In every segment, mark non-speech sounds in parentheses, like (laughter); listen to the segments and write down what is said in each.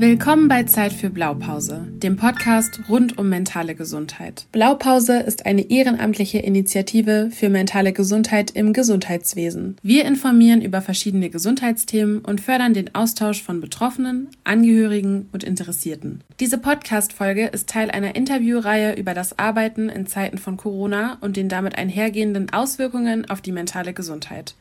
Willkommen bei Zeit für Blaupause, dem Podcast rund um mentale Gesundheit. Blaupause ist eine ehrenamtliche Initiative für mentale Gesundheit im Gesundheitswesen. Wir informieren über verschiedene Gesundheitsthemen und fördern den Austausch von Betroffenen, Angehörigen und Interessierten. Diese Podcast-Folge ist Teil einer Interviewreihe über das Arbeiten in Zeiten von Corona und den damit einhergehenden Auswirkungen auf die mentale Gesundheit.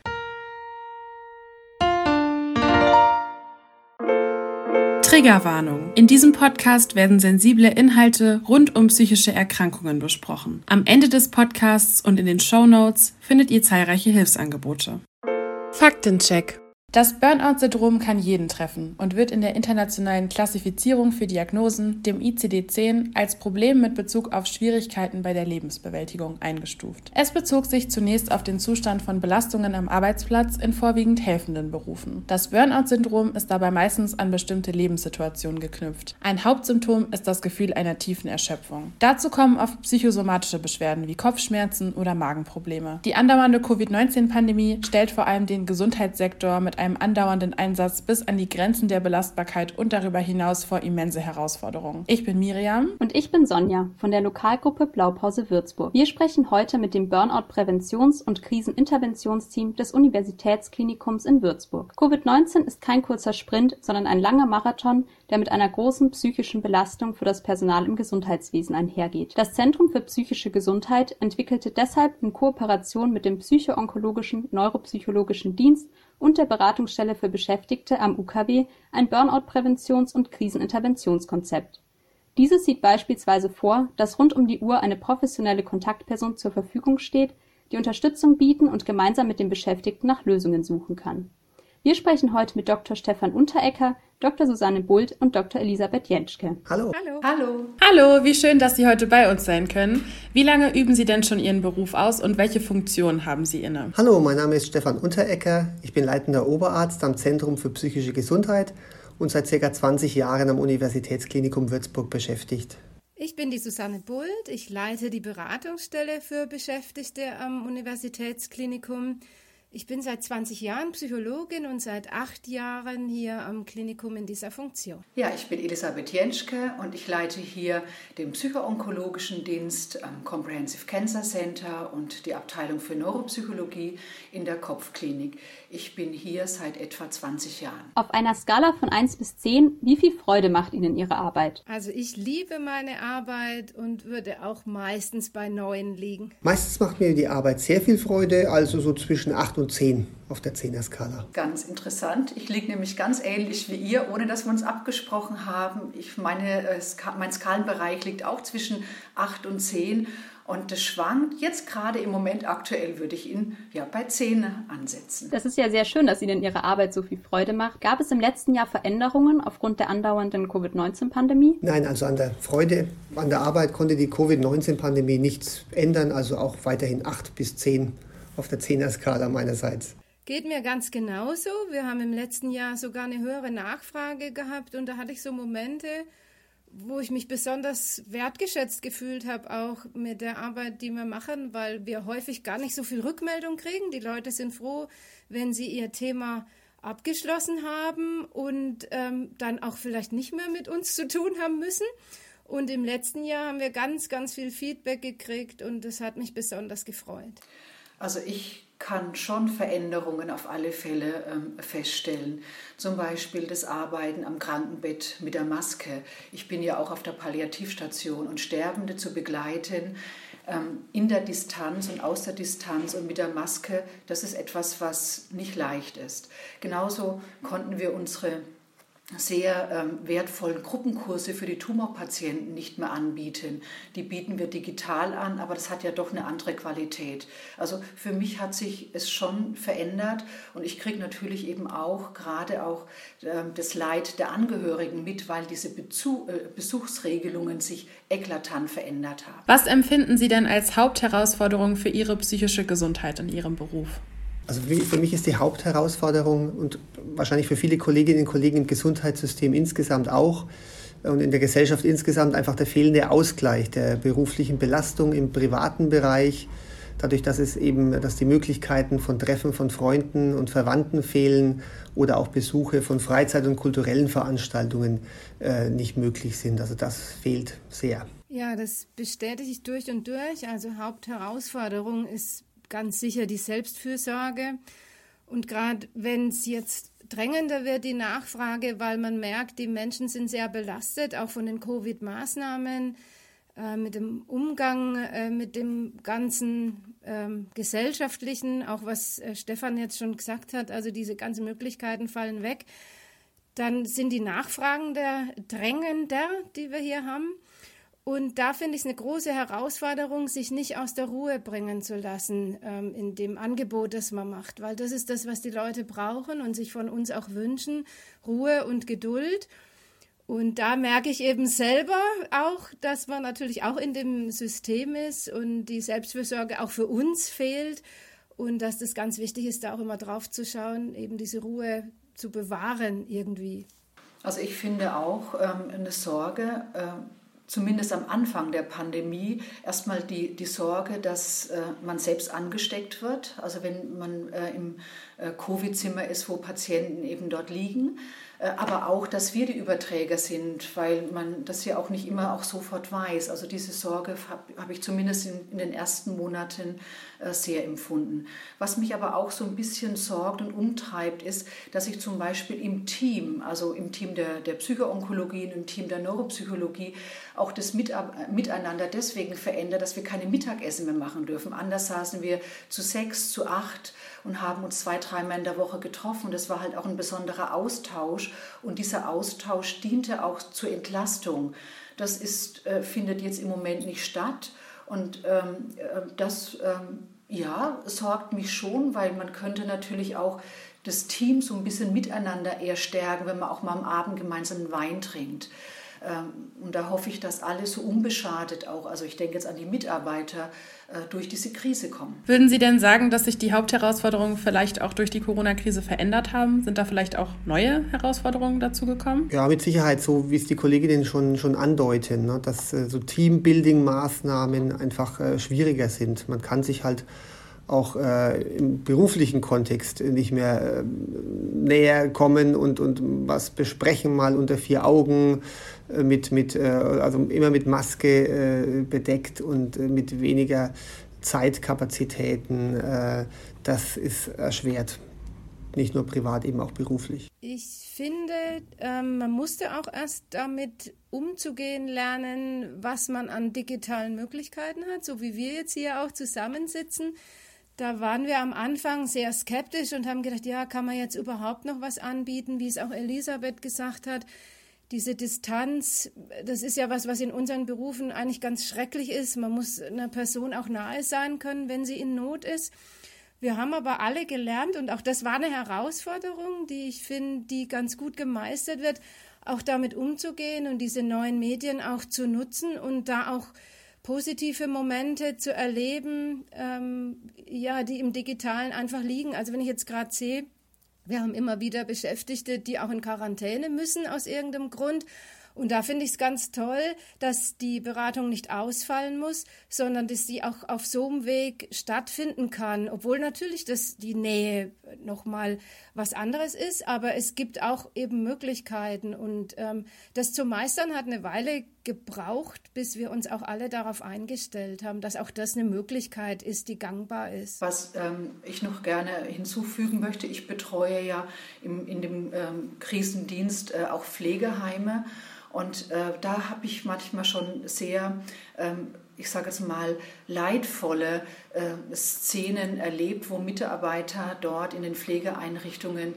Triggerwarnung. In diesem Podcast werden sensible Inhalte rund um psychische Erkrankungen besprochen. Am Ende des Podcasts und in den Show Notes findet ihr zahlreiche Hilfsangebote. Faktencheck. Das Burnout-Syndrom kann jeden treffen und wird in der internationalen Klassifizierung für Diagnosen, dem ICD-10, als Problem mit Bezug auf Schwierigkeiten bei der Lebensbewältigung eingestuft. Es bezog sich zunächst auf den Zustand von Belastungen am Arbeitsplatz in vorwiegend helfenden Berufen. Das Burnout-Syndrom ist dabei meistens an bestimmte Lebenssituationen geknüpft. Ein Hauptsymptom ist das Gefühl einer tiefen Erschöpfung. Dazu kommen oft psychosomatische Beschwerden wie Kopfschmerzen oder Magenprobleme. Die andauernde Covid-19-Pandemie stellt vor allem den Gesundheitssektor mit einem andauernden Einsatz bis an die Grenzen der Belastbarkeit und darüber hinaus vor immense Herausforderungen. Ich bin Miriam. Und ich bin Sonja von der Lokalgruppe Blaupause Würzburg. Wir sprechen heute mit dem Burnout-Präventions- und Kriseninterventionsteam des Universitätsklinikums in Würzburg. Covid-19 ist kein kurzer Sprint, sondern ein langer Marathon, der mit einer großen psychischen Belastung für das Personal im Gesundheitswesen einhergeht. Das Zentrum für psychische Gesundheit entwickelte deshalb in Kooperation mit dem psychoonkologischen neuropsychologischen Dienst und der Beratungsstelle für Beschäftigte am UKW ein Burnout-Präventions- und Kriseninterventionskonzept. Dieses sieht beispielsweise vor, dass rund um die Uhr eine professionelle Kontaktperson zur Verfügung steht, die Unterstützung bieten und gemeinsam mit dem Beschäftigten nach Lösungen suchen kann wir sprechen heute mit Dr. Stefan Unterecker, Dr. Susanne Bult und Dr. Elisabeth Jentschke. Hallo. Hallo. Hallo. Hallo, wie schön, dass Sie heute bei uns sein können. Wie lange üben Sie denn schon Ihren Beruf aus und welche Funktion haben Sie inne? Hallo, mein Name ist Stefan Unterecker. Ich bin leitender Oberarzt am Zentrum für psychische Gesundheit und seit ca. 20 Jahren am Universitätsklinikum Würzburg beschäftigt. Ich bin die Susanne Bult. Ich leite die Beratungsstelle für Beschäftigte am Universitätsklinikum. Ich bin seit 20 Jahren Psychologin und seit acht Jahren hier am Klinikum in dieser Funktion. Ja, ich bin Elisabeth Jenschke und ich leite hier den psychoonkologischen Dienst am Comprehensive Cancer Center und die Abteilung für Neuropsychologie in der Kopfklinik. Ich bin hier seit etwa 20 Jahren. Auf einer Skala von 1 bis 10, wie viel Freude macht Ihnen Ihre Arbeit? Also ich liebe meine Arbeit und würde auch meistens bei 9 liegen. Meistens macht mir die Arbeit sehr viel Freude, also so zwischen 8 und 10 auf der 10er-Skala. Ganz interessant. Ich liege nämlich ganz ähnlich wie ihr, ohne dass wir uns abgesprochen haben. Ich meine, mein Skalenbereich liegt auch zwischen 8 und 10. Und das schwankt jetzt gerade im Moment aktuell, würde ich ihn ja bei 10 ansetzen. Das ist ja sehr schön, dass Ihnen Ihre Arbeit so viel Freude macht. Gab es im letzten Jahr Veränderungen aufgrund der andauernden Covid-19-Pandemie? Nein, also an der Freude an der Arbeit konnte die Covid-19-Pandemie nichts ändern. Also auch weiterhin 8 bis 10 auf der 10er-Skala meinerseits. Geht mir ganz genauso. Wir haben im letzten Jahr sogar eine höhere Nachfrage gehabt und da hatte ich so Momente, wo ich mich besonders wertgeschätzt gefühlt habe, auch mit der Arbeit, die wir machen, weil wir häufig gar nicht so viel Rückmeldung kriegen. Die Leute sind froh, wenn sie ihr Thema abgeschlossen haben und ähm, dann auch vielleicht nicht mehr mit uns zu tun haben müssen. Und im letzten Jahr haben wir ganz, ganz viel Feedback gekriegt und das hat mich besonders gefreut. Also ich kann schon Veränderungen auf alle Fälle ähm, feststellen. Zum Beispiel das Arbeiten am Krankenbett mit der Maske. Ich bin ja auch auf der Palliativstation und Sterbende zu begleiten ähm, in der Distanz und aus der Distanz und mit der Maske, das ist etwas, was nicht leicht ist. Genauso konnten wir unsere sehr ähm, wertvollen Gruppenkurse für die Tumorpatienten nicht mehr anbieten. Die bieten wir digital an, aber das hat ja doch eine andere Qualität. Also für mich hat sich es schon verändert und ich kriege natürlich eben auch gerade auch äh, das Leid der Angehörigen mit, weil diese Bezug, äh, Besuchsregelungen sich eklatant verändert haben. Was empfinden Sie denn als Hauptherausforderung für Ihre psychische Gesundheit in Ihrem Beruf? Also für mich ist die Hauptherausforderung und wahrscheinlich für viele Kolleginnen und Kollegen im Gesundheitssystem insgesamt auch und in der Gesellschaft insgesamt einfach der fehlende Ausgleich der beruflichen Belastung im privaten Bereich dadurch, dass es eben, dass die Möglichkeiten von Treffen von Freunden und Verwandten fehlen oder auch Besuche von Freizeit- und kulturellen Veranstaltungen äh, nicht möglich sind. Also das fehlt sehr. Ja, das bestätige ich durch und durch. Also Hauptherausforderung ist ganz sicher die Selbstfürsorge. Und gerade wenn es jetzt drängender wird, die Nachfrage, weil man merkt, die Menschen sind sehr belastet, auch von den Covid-Maßnahmen, äh, mit dem Umgang äh, mit dem ganzen ähm, gesellschaftlichen, auch was äh, Stefan jetzt schon gesagt hat, also diese ganzen Möglichkeiten fallen weg. Dann sind die Nachfragen der drängender, die wir hier haben. Und da finde ich es eine große Herausforderung, sich nicht aus der Ruhe bringen zu lassen ähm, in dem Angebot, das man macht, weil das ist das, was die Leute brauchen und sich von uns auch wünschen, Ruhe und Geduld. Und da merke ich eben selber auch, dass man natürlich auch in dem System ist und die Selbstfürsorge auch für uns fehlt und dass das ganz wichtig ist, da auch immer drauf zu schauen, eben diese Ruhe zu bewahren irgendwie. Also ich finde auch ähm, eine Sorge, äh, zumindest am Anfang der Pandemie erstmal die, die Sorge, dass äh, man selbst angesteckt wird. Also wenn man äh, im äh, Covid-Zimmer ist, wo Patienten eben dort liegen. Äh, aber auch, dass wir die Überträger sind, weil man das ja auch nicht immer auch sofort weiß. Also diese Sorge habe hab ich zumindest in, in, den ersten Monaten sehr empfunden. Was mich aber auch so ein bisschen sorgt und umtreibt, ist, dass ich zum Beispiel im Team, also im Team der, der Psychoonkologie und im Team der Neuropsychologie, auch das Miteinander deswegen verändert, dass wir keine Mittagessen mehr machen dürfen. Anders saßen wir zu sechs, zu acht und haben uns zwei, dreimal in der Woche getroffen. Das war halt auch ein besonderer Austausch und dieser Austausch diente auch zur Entlastung. Das ist, äh, findet jetzt im Moment nicht statt und ähm, äh, das ähm, ja, sorgt mich schon, weil man könnte natürlich auch das Team so ein bisschen miteinander eher stärken, wenn man auch mal am Abend gemeinsam Wein trinkt. Ähm, und da hoffe ich, dass alle so unbeschadet auch, also ich denke jetzt an die Mitarbeiter, äh, durch diese Krise kommen. Würden Sie denn sagen, dass sich die Hauptherausforderungen vielleicht auch durch die Corona-Krise verändert haben? Sind da vielleicht auch neue Herausforderungen dazu gekommen? Ja, mit Sicherheit, so wie es die Kolleginnen schon, schon andeuten, ne, dass äh, so Teambuilding-Maßnahmen einfach äh, schwieriger sind. Man kann sich halt auch äh, im beruflichen Kontext nicht mehr äh, näher kommen und, und was besprechen, mal unter vier Augen, äh, mit, mit, äh, also immer mit Maske äh, bedeckt und äh, mit weniger Zeitkapazitäten. das ist erschwert. Nicht nur privat, eben auch beruflich. Ich finde, ähm, man musste auch erst damit umzugehen lernen, was man an digitalen Möglichkeiten hat, so wie wir jetzt hier auch zusammensitzen da waren wir am Anfang sehr skeptisch und haben gedacht, ja, kann man jetzt überhaupt noch was anbieten, wie es auch Elisabeth gesagt hat. Diese Distanz, das ist ja was, was in unseren Berufen eigentlich ganz schrecklich ist. Man muss einer Person auch nahe sein können, wenn sie in Not ist. Wir haben aber alle gelernt und auch das war eine Herausforderung, die ich finde, die ganz gut gemeistert wird, auch damit umzugehen und diese neuen Medien auch zu nutzen und da auch positive Momente zu erleben, ähm, ja, die im Digitalen einfach liegen. Also wenn ich jetzt gerade sehe, wir haben immer wieder Beschäftigte, die auch in Quarantäne müssen aus irgendeinem Grund. Und da finde ich es ganz toll, dass die Beratung nicht ausfallen muss, sondern dass sie auch auf so einem Weg stattfinden kann, obwohl natürlich das die Nähe nochmal was anderes ist, aber es gibt auch eben Möglichkeiten und ähm, das zu meistern hat eine Weile gebraucht, bis wir uns auch alle darauf eingestellt haben, dass auch das eine Möglichkeit ist, die gangbar ist. Was ähm, ich noch gerne hinzufügen möchte, ich betreue ja im, in dem ähm, Krisendienst äh, auch Pflegeheime und äh, da habe ich manchmal schon sehr, ähm, ich sage jetzt mal, leidvolle äh, Szenen erlebt, wo Mitarbeiter dort in den Pflegeeinrichtungen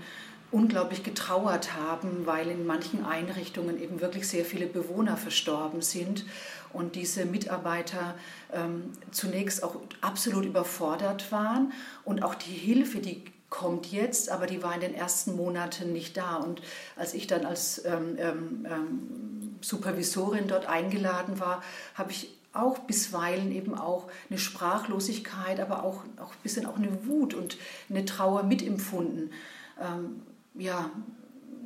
unglaublich getrauert haben, weil in manchen Einrichtungen eben wirklich sehr viele Bewohner verstorben sind und diese Mitarbeiter ähm, zunächst auch absolut überfordert waren und auch die Hilfe, die kommt jetzt, aber die war in den ersten Monaten nicht da. Und als ich dann als ähm, ähm, ähm, Supervisorin dort eingeladen war, habe ich auch bisweilen eben auch eine Sprachlosigkeit, aber auch, auch ein bisschen auch eine Wut und eine Trauer mitempfunden. Ja,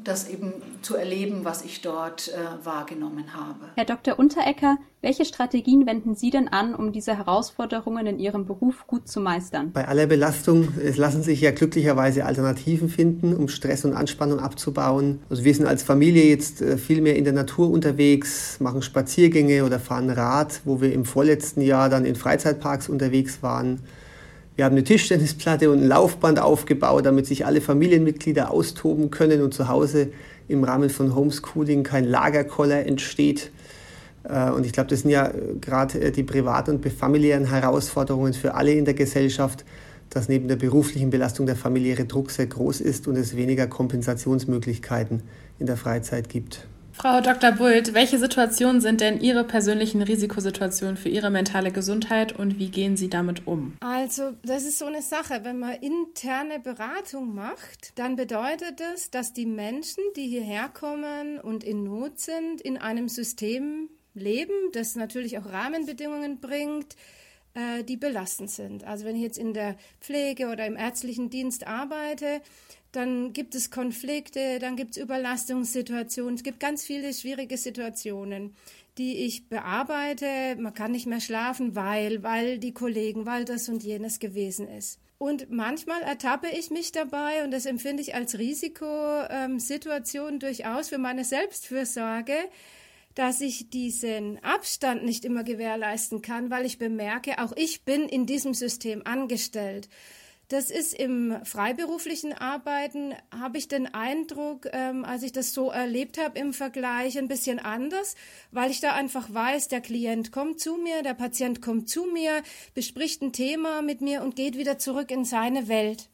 das eben zu erleben, was ich dort äh, wahrgenommen habe. Herr Dr. Unterecker, welche Strategien wenden Sie denn an, um diese Herausforderungen in Ihrem Beruf gut zu meistern? Bei aller Belastung, es lassen sich ja glücklicherweise Alternativen finden, um Stress und Anspannung abzubauen. Also wir sind als Familie jetzt äh, viel mehr in der Natur unterwegs, machen Spaziergänge oder fahren Rad, wo wir im vorletzten Jahr dann in Freizeitparks unterwegs waren. Wir haben eine Tischtennisplatte und ein Laufband aufgebaut, damit sich alle Familienmitglieder austoben können und zu Hause im Rahmen von Homeschooling kein Lagerkoller entsteht. Äh, und ich glaube, das sind ja äh, gerade äh, die privaten und familiären Herausforderungen für alle in der Gesellschaft, dass neben der beruflichen Belastung der familiäre Druck sehr groß ist und es weniger Kompensationsmöglichkeiten in der Freizeit gibt. Frau Dr. Bult, welche Situationen sind denn Ihre persönlichen Risikosituationen für Ihre mentale Gesundheit und wie gehen Sie damit um? Also, das ist so eine Sache. Wenn man interne Beratung macht, dann bedeutet das, dass die Menschen, die hierher kommen und in Not sind, in einem System leben, das natürlich auch Rahmenbedingungen bringt, äh, die belastend sind. Also wenn ich jetzt in der Pflege oder im ärztlichen Dienst arbeite, dann gibt es Konflikte, dann gibt es Überlastungssituationen, es gibt ganz viele schwierige Situationen, die ich bearbeite. Man kann nicht mehr schlafen, weil, weil die Kollegen, weil das und jenes gewesen ist. Und manchmal ertappe ich mich dabei, und das empfinde ich als Risikosituation durchaus für meine Selbstfürsorge, dass ich diesen Abstand nicht immer gewährleisten kann, weil ich bemerke, auch ich bin in diesem System angestellt. Das ist im freiberuflichen Arbeiten, habe ich den Eindruck, ähm, als ich das so erlebt habe im Vergleich, ein bisschen anders, weil ich da einfach weiß, der Klient kommt zu mir, der Patient kommt zu mir, bespricht ein Thema mit mir und geht wieder zurück in seine Welt.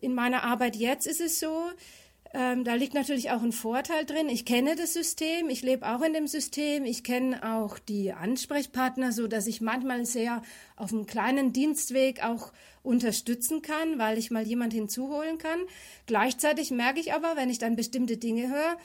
In meiner Arbeit jetzt ist es so, ähm, da liegt natürlich auch ein Vorteil drin. Ich kenne das System, ich lebe auch in dem System, ich kenne auch die Ansprechpartner, so dass ich manchmal sehr auf einem kleinen Dienstweg auch unterstützen kann, weil ich mal jemand hinzuholen kann. Gleichzeitig merke ich aber, wenn ich dann bestimmte Dinge höre,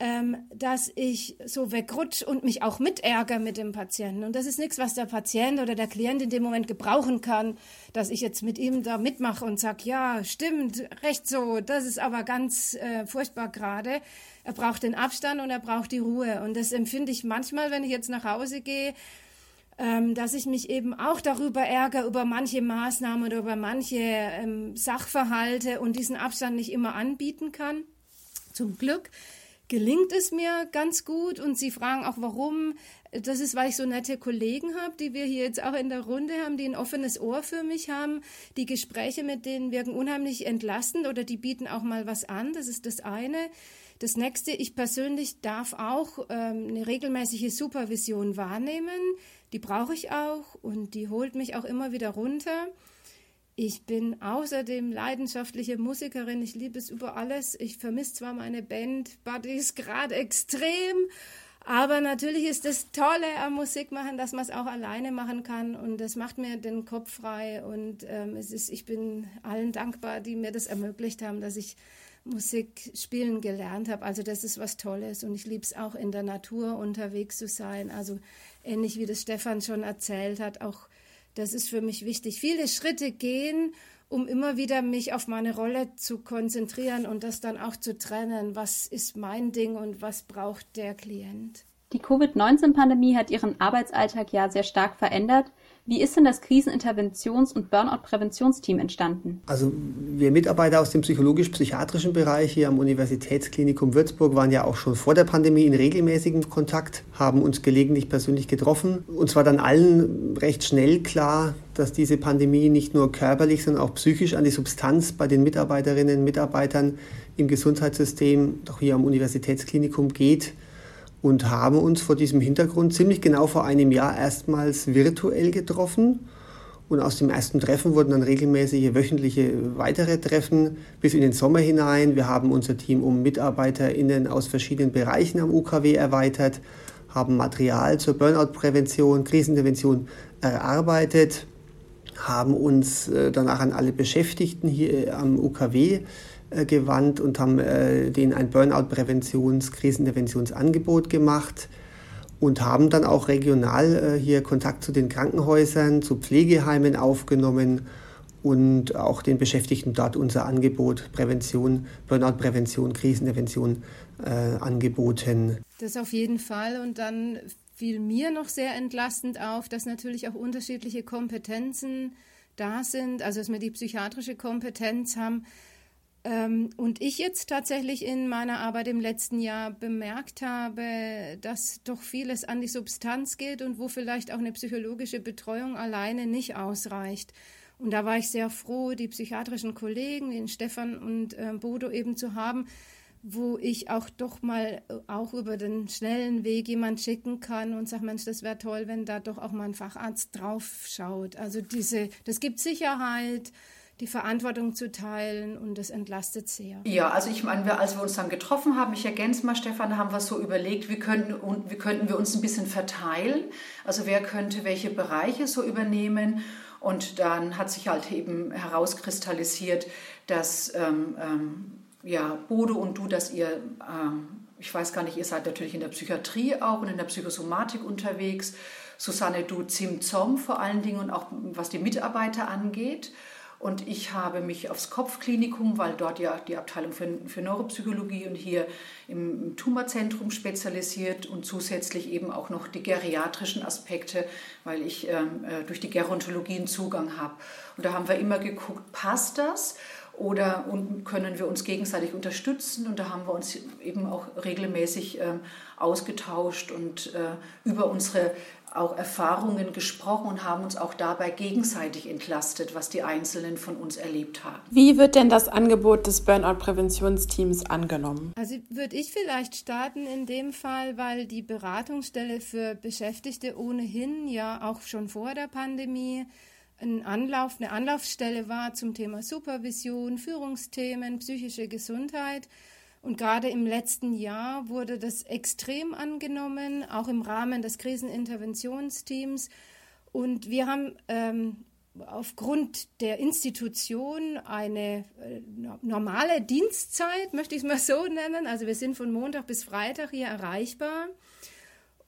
ähm, dass ich so wegrutsche und mich auch mitärger mit dem Patienten. Und das ist nichts, was der Patient oder der Klient in dem Moment gebrauchen kann, dass ich jetzt mit ihm da mitmache und sage, ja, stimmt, recht so, das ist aber ganz äh, furchtbar gerade. Er braucht den Abstand und er braucht die Ruhe. Und das empfinde ich manchmal, wenn ich jetzt nach Hause gehe, ähm, dass ich mich eben auch darüber ärgere, über manche Maßnahmen oder über manche ähm, Sachverhalte und diesen Abstand nicht immer anbieten kann. Zum Glück gelingt es mir ganz gut und Sie fragen auch, warum. Das ist, weil ich so nette Kollegen habe, die wir hier jetzt auch in der Runde haben, die ein offenes Ohr für mich haben. Die Gespräche mit denen wirken unheimlich entlastend oder die bieten auch mal was an. Das ist das eine. Das nächste, ich persönlich darf auch ähm, eine regelmäßige Supervision wahrnehmen. Die brauche ich auch und die holt mich auch immer wieder runter. Ich bin außerdem leidenschaftliche Musikerin. Ich liebe es über alles. Ich vermisse zwar meine Band Buddies gerade extrem, aber natürlich ist das Tolle am Musikmachen, dass man es auch alleine machen kann und das macht mir den Kopf frei und ähm, es ist, ich bin allen dankbar, die mir das ermöglicht haben, dass ich Musik spielen gelernt habe. Also das ist was Tolles und ich liebe es auch in der Natur unterwegs zu sein. Also ähnlich wie das Stefan schon erzählt hat, auch das ist für mich wichtig. Viele Schritte gehen, um immer wieder mich auf meine Rolle zu konzentrieren und das dann auch zu trennen. Was ist mein Ding und was braucht der Klient? Die Covid-19-Pandemie hat Ihren Arbeitsalltag ja sehr stark verändert. Wie ist denn das Kriseninterventions- und Burnout-Präventionsteam entstanden? Also wir Mitarbeiter aus dem psychologisch-psychiatrischen Bereich hier am Universitätsklinikum Würzburg waren ja auch schon vor der Pandemie in regelmäßigem Kontakt, haben uns gelegentlich persönlich getroffen. Uns war dann allen recht schnell klar, dass diese Pandemie nicht nur körperlich, sondern auch psychisch an die Substanz bei den Mitarbeiterinnen und Mitarbeitern im Gesundheitssystem, doch hier am Universitätsklinikum geht und haben uns vor diesem Hintergrund ziemlich genau vor einem Jahr erstmals virtuell getroffen. Und aus dem ersten Treffen wurden dann regelmäßige wöchentliche weitere Treffen bis in den Sommer hinein. Wir haben unser Team um MitarbeiterInnen aus verschiedenen Bereichen am UKW erweitert, haben Material zur Burnout-Prävention, Krisenintervention erarbeitet, haben uns äh, danach an alle Beschäftigten hier äh, am UKW äh, gewandt und haben äh, denen ein Burnout-Präventions-, Kriseninterventionsangebot gemacht und haben dann auch regional äh, hier Kontakt zu den Krankenhäusern, zu Pflegeheimen aufgenommen und auch den Beschäftigten dort unser Angebot Prävention, Burnout-Prävention, Krisenintervention äh, angeboten. Das auf jeden Fall. Und dann fiel mir noch sehr entlastend auf, dass natürlich auch unterschiedliche Kompetenzen da sind, also dass wir die psychiatrische Kompetenz haben. Ähm, und ich jetzt tatsächlich in meiner Arbeit im letzten Jahr bemerkt habe, dass doch vieles an die Substanz geht und wo vielleicht auch eine psychologische Betreuung alleine nicht ausreicht. Und da war ich sehr froh, die psychiatrischen Kollegen, den Stefan und äh, Bodo eben zu haben, wo ich auch doch mal äh, auch über den schnellen Weg jemand schicken kann und sage, Mensch, das wäre toll, wenn da doch auch mal ein Facharzt drauf schaut. Also diese, das gibt Sicherheit, die Verantwortung zu teilen und das entlastet sehr. Ja, also ich meine, als wir uns dann getroffen haben, ich ergänze mal, Stefan, haben wir so überlegt, wie könnten, wie könnten wir uns ein bisschen verteilen. Also wer könnte welche Bereiche so übernehmen und dann hat sich halt eben herauskristallisiert, dass ähm, ähm, ja, Bodo und du, dass ihr, ähm, ich weiß gar nicht, ihr seid natürlich in der Psychiatrie auch und in der Psychosomatik unterwegs. Susanne, du Zim-Zom vor allen Dingen und auch was die Mitarbeiter angeht. Und ich habe mich aufs Kopfklinikum, weil dort ja die Abteilung für, für Neuropsychologie und hier im, Tumorzentrum spezialisiert und zusätzlich eben auch noch die geriatrischen Aspekte, weil ich ähm, äh, durch die Gerontologie einen Zugang habe. Und da haben wir immer geguckt, passt das? Oder können wir uns gegenseitig unterstützen. Und da haben wir uns eben auch regelmäßig ähm, ausgetauscht und äh, über unsere auch Erfahrungen gesprochen und haben uns auch dabei gegenseitig entlastet, was die Einzelnen von uns erlebt haben. Wie wird denn das Angebot des Burnout-Präventionsteams angenommen? Also würde ich vielleicht starten in dem Fall, weil die Beratungsstelle für Beschäftigte ohnehin ja auch schon vor der Pandemie ein Anlauf, eine Anlaufstelle war zum Thema Supervision, Führungsthemen, psychische Gesundheit. Und gerade im letzten Jahr wurde das extrem angenommen, auch im Rahmen des Kriseninterventionsteams. Und wir haben ähm, aufgrund der Institution eine äh, normale Dienstzeit, möchte ich es mal so nennen. Also wir sind von Montag bis Freitag hier erreichbar.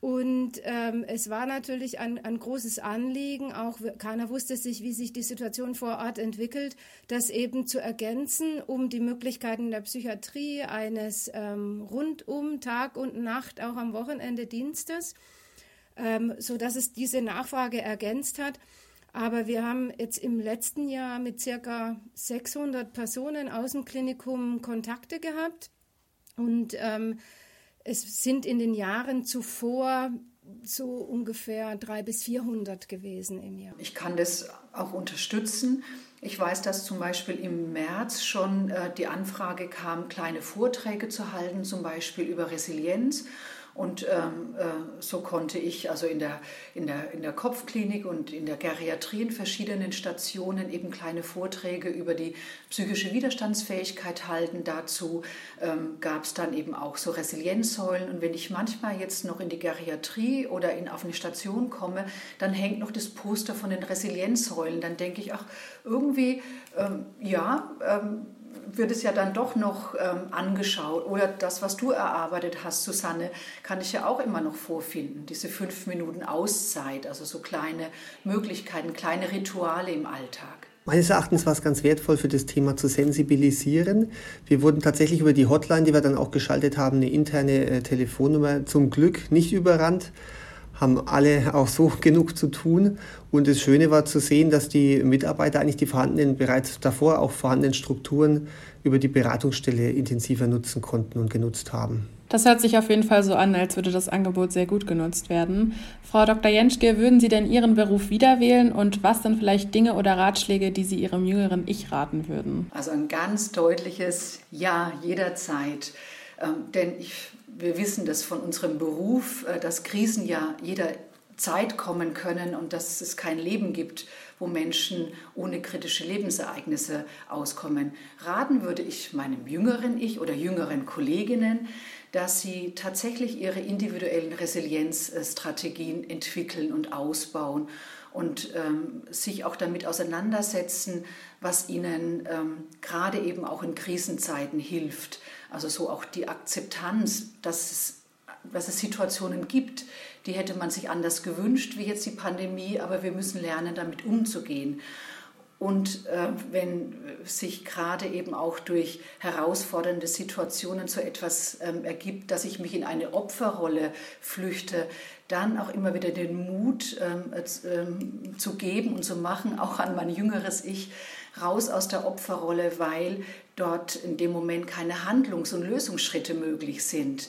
Und ähm, es war natürlich ein, ein großes Anliegen, auch keiner wusste sich, wie sich die Situation vor Ort entwickelt, das eben zu ergänzen, um die Möglichkeiten der Psychiatrie eines ähm, rundum Tag und Nacht, auch am Wochenende Dienstes, ähm, so dass es diese Nachfrage ergänzt hat. Aber wir haben jetzt im letzten Jahr mit circa 600 Personen aus dem Klinikum Kontakte gehabt und ähm, es sind in den Jahren zuvor so ungefähr 300 bis 400 gewesen im Jahr. Ich kann das auch unterstützen. Ich weiß, dass zum Beispiel im März schon äh, die Anfrage kam, kleine Vorträge zu halten, zum Beispiel über Resilienz. Und ähm, äh, so konnte ich also in der, in, der, in der Kopfklinik und in der Geriatrie in verschiedenen Stationen eben kleine Vorträge über die psychische Widerstandsfähigkeit halten. Dazu ähm, gab es dann eben auch so Resilienzsäulen. Und wenn ich manchmal jetzt noch in die Geriatrie oder in, auf eine Station komme, dann hängt noch das Poster von den Resilienzsäulen. Dann denke ich, ach, irgendwie, ähm, ja, ähm, wird es ja dann doch noch ähm, angeschaut. Oder das, was du erarbeitet hast, Susanne, kann ich ja auch immer noch vorfinden. Diese fünf Minuten Auszeit, also so kleine Möglichkeiten, kleine Rituale im Alltag. Meines Erachtens war es ganz wertvoll für das Thema zu sensibilisieren. Wir wurden tatsächlich über die Hotline, die wir dann auch geschaltet haben, eine interne äh, Telefonnummer zum Glück nicht überrannt haben alle auch so genug zu tun. Und das Schöne war zu sehen, dass die Mitarbeiter eigentlich die vorhandenen, bereits davor auch vorhandenen Strukturen über die Beratungsstelle intensiver nutzen konnten und genutzt haben. Das hört sich auf jeden Fall so an, als würde das Angebot sehr gut genutzt werden. Frau Dr. Jenschke, würden Sie denn Ihren Beruf wieder wählen und was dann vielleicht Dinge oder Ratschläge, die Sie Ihrem jüngeren Ich raten würden? Also ein ganz deutliches Ja jederzeit. Ähm, denn ich wir wissen das von unserem Beruf, äh, dass Krisen ja jederzeit kommen können und dass es kein Leben gibt, wo Menschen ohne kritische Lebensereignisse auskommen. Raten würde ich meinem jüngeren Ich oder jüngeren Kolleginnen, dass sie tatsächlich ihre individuellen Resilienzstrategien entwickeln und ausbauen und ähm, sich auch damit auseinandersetzen, was ihnen ähm, gerade eben auch in Krisenzeiten hilft. Also so auch die Akzeptanz, dass es, dass es Situationen gibt, die hätte man sich anders gewünscht, wie jetzt die Pandemie, aber wir müssen lernen, damit umzugehen. Und äh, wenn sich gerade eben auch durch herausfordernde Situationen so etwas ähm, ergibt, dass ich mich in eine Opferrolle flüchte, dann auch immer wieder den Mut ähm, äh, zu geben und zu machen, auch an mein jüngeres Ich, raus aus der Opferrolle, weil dort in dem Moment keine Handlungs- und Lösungsschritte möglich sind.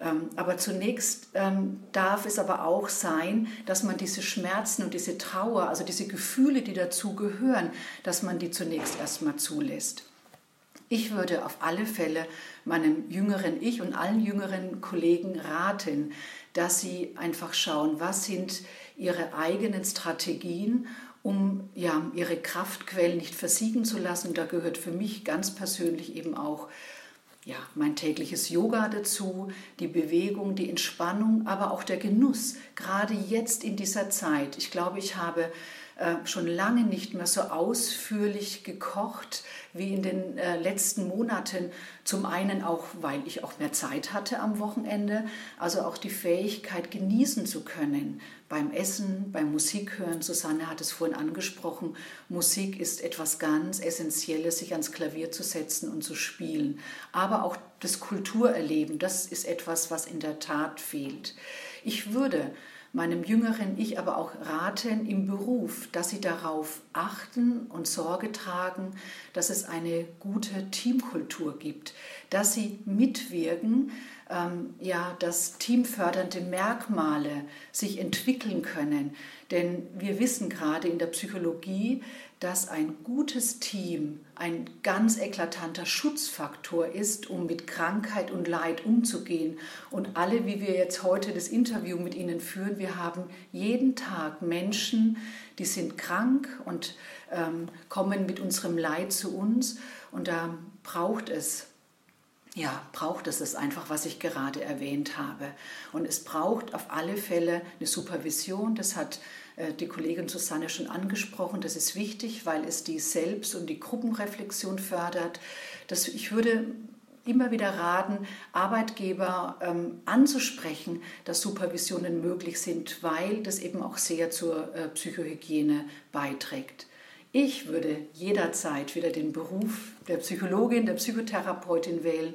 Ähm, aber zunächst ähm, darf es aber auch sein, dass man diese Schmerzen und diese Trauer, also diese Gefühle, die dazu gehören, dass man die zunächst erstmal zulässt. Ich würde auf alle Fälle meinem jüngeren Ich und allen jüngeren Kollegen raten, dass sie einfach schauen, was sind ihre eigenen Strategien, um ja, ihre Kraftquellen nicht versiegen zu lassen. Da gehört für mich ganz persönlich eben auch ja, mein tägliches Yoga dazu, die Bewegung, die Entspannung, aber auch der Genuss, gerade jetzt in dieser Zeit. Ich glaube, ich habe schon lange nicht mehr so ausführlich gekocht wie in den äh, letzten Monaten. Zum einen auch, weil ich auch mehr Zeit hatte am Wochenende, also auch die Fähigkeit genießen zu können, beim Essen, beim Musikhören. Susanne hat es vorhin angesprochen. Musik ist etwas ganz Essentielles, sich ans Klavier zu setzen und zu spielen. Aber auch das Kulturerleben, das ist etwas, was in der Tat fehlt. Ich würde meinem jüngeren Ich aber auch raten im Beruf, dass sie darauf achten und Sorge tragen, dass es eine gute Teamkultur gibt, dass sie mitwirken, ähm, ja, dass teamfördernde Merkmale sich entwickeln können. Denn wir wissen gerade in der Psychologie, dass ein gutes Team ein ganz eklatanter Schutzfaktor ist, um mit Krankheit und Leid umzugehen. Und alle, wie wir jetzt heute das Interview mit Ihnen führen, wir haben jeden Tag Menschen, die sind krank und ähm, kommen mit unserem Leid zu uns. Und da braucht es ja, braucht es das einfach, was ich gerade erwähnt habe. Und es braucht auf alle Fälle eine Supervision. Das hat die Kollegin Susanne schon angesprochen. Das ist wichtig, weil es die Selbst- und die Gruppenreflexion fördert. Das, ich würde immer wieder raten, Arbeitgeber ähm, anzusprechen, dass Supervisionen möglich sind, weil das eben auch sehr zur äh, Psychohygiene beiträgt. Ich würde jederzeit wieder den Beruf der Psychologin, der Psychotherapeutin wählen,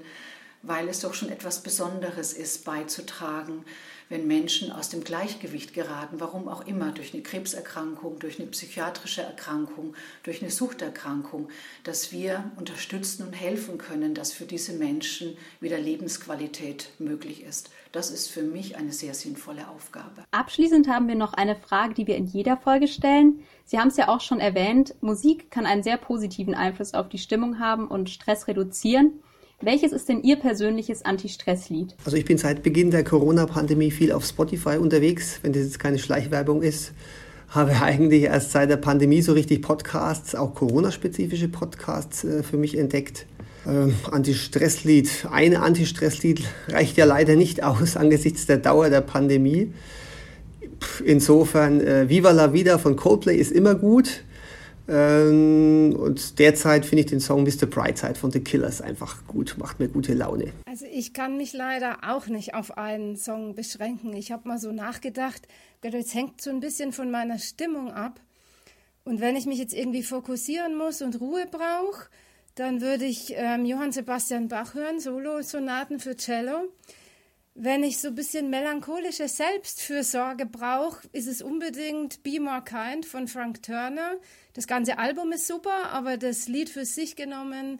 weil es doch schon etwas Besonderes ist, beizutragen, wenn Menschen aus dem Gleichgewicht geraten, warum auch immer, durch eine Krebserkrankung, durch eine psychiatrische Erkrankung, durch eine Suchterkrankung, dass wir unterstützen und helfen können, dass für diese Menschen wieder Lebensqualität möglich ist. Das ist für mich eine sehr sinnvolle Aufgabe. Abschließend haben wir noch eine Frage, die wir in jeder Folge stellen. Sie haben es ja auch schon erwähnt, Musik kann einen sehr positiven Einfluss auf die Stimmung haben und Stress reduzieren. Welches ist denn Ihr persönliches Anti-Stress-Lied? Also ich bin seit Beginn der Corona-Pandemie viel auf Spotify unterwegs, wenn das jetzt keine Schleichwerbung ist. Habe eigentlich erst seit der Pandemie so richtig Podcasts, auch Corona-spezifische Podcasts äh, für mich entdeckt. Ähm, Anti-Stress-Lied, ein Anti-Stress-Lied reicht ja leider nicht aus (laughs) angesichts der Dauer der Pandemie. Insofern, äh, Viva la Vida von Coldplay ist immer gut. Ähm, und derzeit finde ich den Song Mr. Brightside von The Killers einfach gut, macht mir gute Laune. Also ich kann mich leider auch nicht auf einen Song beschränken. Ich habe mal so nachgedacht, es hängt so ein bisschen von meiner Stimmung ab. Und wenn ich mich jetzt irgendwie fokussieren muss und Ruhe brauche, dann würde ich ähm, Johann Sebastian Bach hören, Solo-Sonaten für Cello. Wenn ich so ein bisschen melancholische Selbstfürsorge brauche, ist es unbedingt Be More Kind von Frank Turner. Das ganze Album ist super, aber das Lied für sich genommen,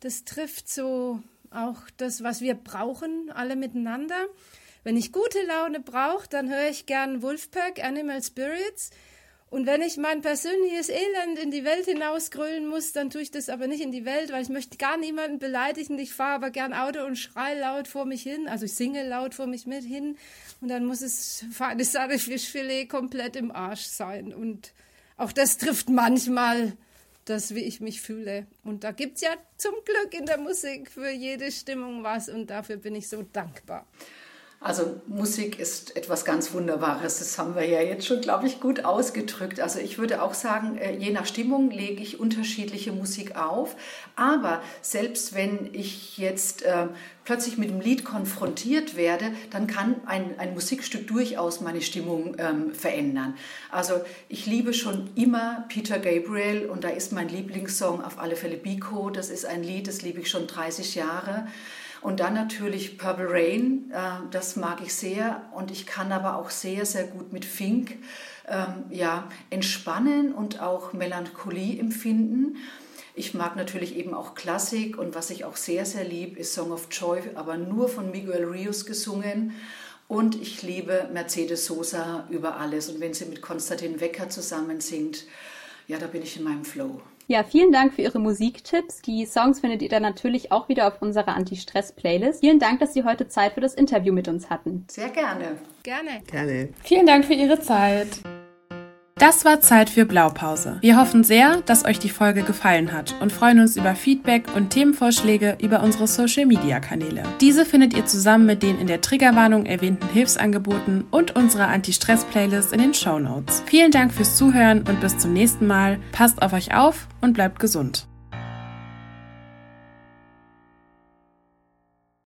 das trifft so auch das, was wir brauchen, alle miteinander. Wenn ich gute Laune brauche, dann höre ich gern Wolfpack, Animal Spirits. Und wenn ich mein persönliches Elend in die Welt hinausgrölen muss, dann tue ich das aber nicht in die Welt, weil ich möchte gar niemanden beleidigen. Ich fahre aber gern Auto und schreie laut vor mich hin. Also ich singe laut vor mich mit hin. Und dann muss es feines Fischfilet komplett im Arsch sein. Und auch das trifft manchmal das, wie ich mich fühle. Und da gibt es ja zum Glück in der Musik für jede Stimmung was. Und dafür bin ich so dankbar. Also Musik ist etwas ganz Wunderbares. Das haben wir ja jetzt schon, glaube ich, gut ausgedrückt. Also ich würde auch sagen, äh, je nach Stimmung lege ich unterschiedliche Musik auf. Aber selbst wenn ich jetzt äh, plötzlich mit dem Lied konfrontiert werde, dann kann ein, ein Musikstück durchaus meine Stimmung ähm, verändern. Also ich liebe schon immer Peter Gabriel und da ist mein Lieblingssong auf alle Fälle Biko. Das ist ein Lied, das liebe ich schon 30 Jahre. Und dann natürlich Purple Rain, äh, das mag ich sehr. Und ich kann aber auch sehr, sehr gut mit Fink ähm, ja, entspannen und auch Melancholie empfinden. Ich mag natürlich eben auch Klassik und was ich auch sehr, sehr liebe, ist Song of Joy, aber nur von Miguel Rios gesungen. Und ich liebe Mercedes Sosa über alles. Und wenn sie mit Konstantin Wecker zusammen singt, ja, da bin ich in meinem Flow. Ja, vielen Dank für Ihre Musiktipps. Die Songs findet ihr dann natürlich auch wieder auf unserer Anti-Stress-Playlist. Vielen Dank, dass Sie heute Zeit für das Interview mit uns hatten. Sehr gerne. Gerne. Gerne. Vielen Dank für Ihre Zeit. Das war Zeit für Blaupause. Wir hoffen sehr, dass euch die Folge gefallen hat und freuen uns über Feedback und Themenvorschläge über unsere Social Media Kanäle. Diese findet ihr zusammen mit den in der Triggerwarnung erwähnten Hilfsangeboten und unserer Anti-Stress-Playlist in den Show Notes. Vielen Dank fürs Zuhören und bis zum nächsten Mal. Passt auf euch auf und bleibt gesund.